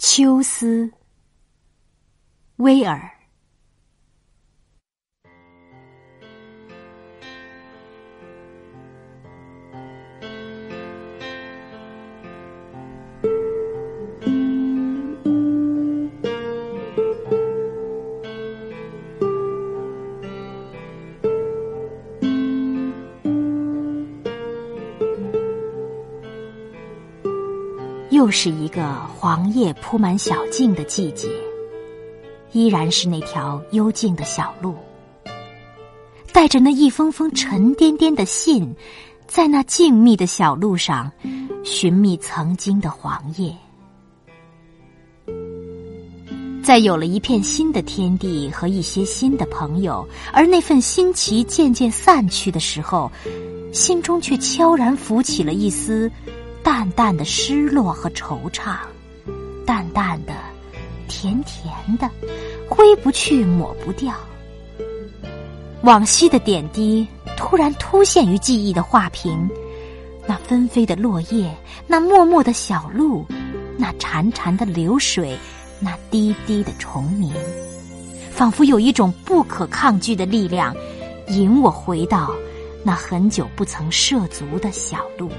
秋思，威尔。又是一个黄叶铺满小径的季节，依然是那条幽静的小路，带着那一封封沉甸甸的信，在那静谧的小路上寻觅曾经的黄叶。在有了一片新的天地和一些新的朋友，而那份新奇渐渐散去的时候，心中却悄然浮起了一丝。淡淡的失落和惆怅，淡淡的，甜甜的，挥不去，抹不掉。往昔的点滴突然突现于记忆的画屏，那纷飞的落叶，那默默的小路，那潺潺的流水，那滴滴的虫鸣，仿佛有一种不可抗拒的力量，引我回到那很久不曾涉足的小路。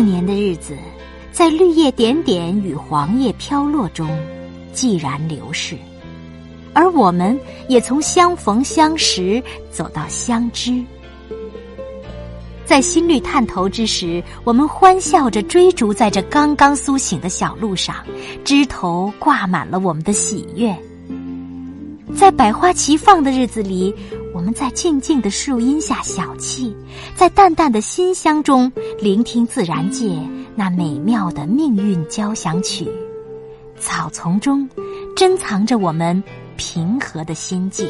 四年的日子，在绿叶点点与黄叶飘落中，寂然流逝，而我们也从相逢相识走到相知。在新绿探头之时，我们欢笑着追逐在这刚刚苏醒的小路上，枝头挂满了我们的喜悦。在百花齐放的日子里，我们在静静的树荫下小憩，在淡淡的馨香中聆听自然界那美妙的命运交响曲。草丛中珍藏着我们平和的心境。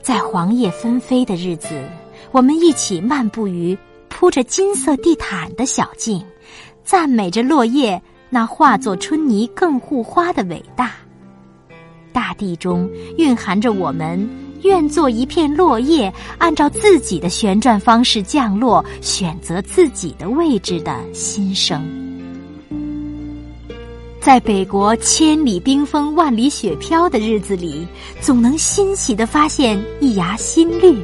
在黄叶纷飞的日子，我们一起漫步于铺着金色地毯的小径，赞美着落叶那化作春泥更护花的伟大。大地中蕴含着我们愿做一片落叶，按照自己的旋转方式降落，选择自己的位置的心声。在北国千里冰封、万里雪飘的日子里，总能欣喜的发现一芽新绿。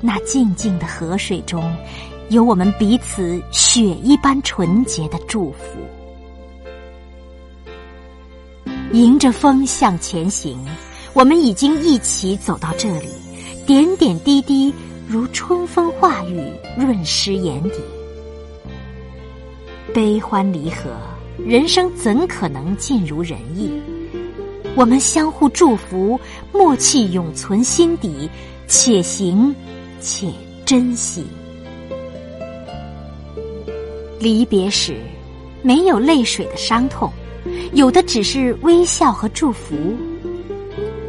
那静静的河水中，有我们彼此雪一般纯洁的祝福。迎着风向前行，我们已经一起走到这里，点点滴滴如春风化雨，润湿眼底。悲欢离合，人生怎可能尽如人意？我们相互祝福，默契永存心底，且行且珍惜。离别时，没有泪水的伤痛。有的只是微笑和祝福，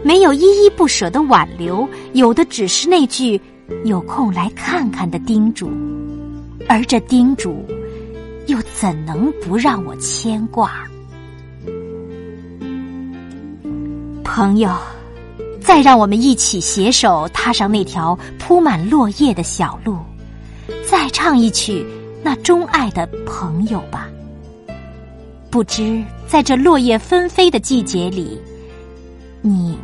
没有依依不舍的挽留；有的只是那句“有空来看看”的叮嘱，而这叮嘱，又怎能不让我牵挂？朋友，再让我们一起携手踏上那条铺满落叶的小路，再唱一曲那钟爱的朋友吧。不知在这落叶纷飞的季节里，你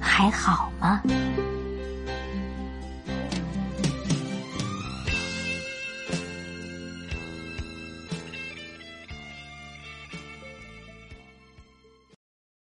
还好吗？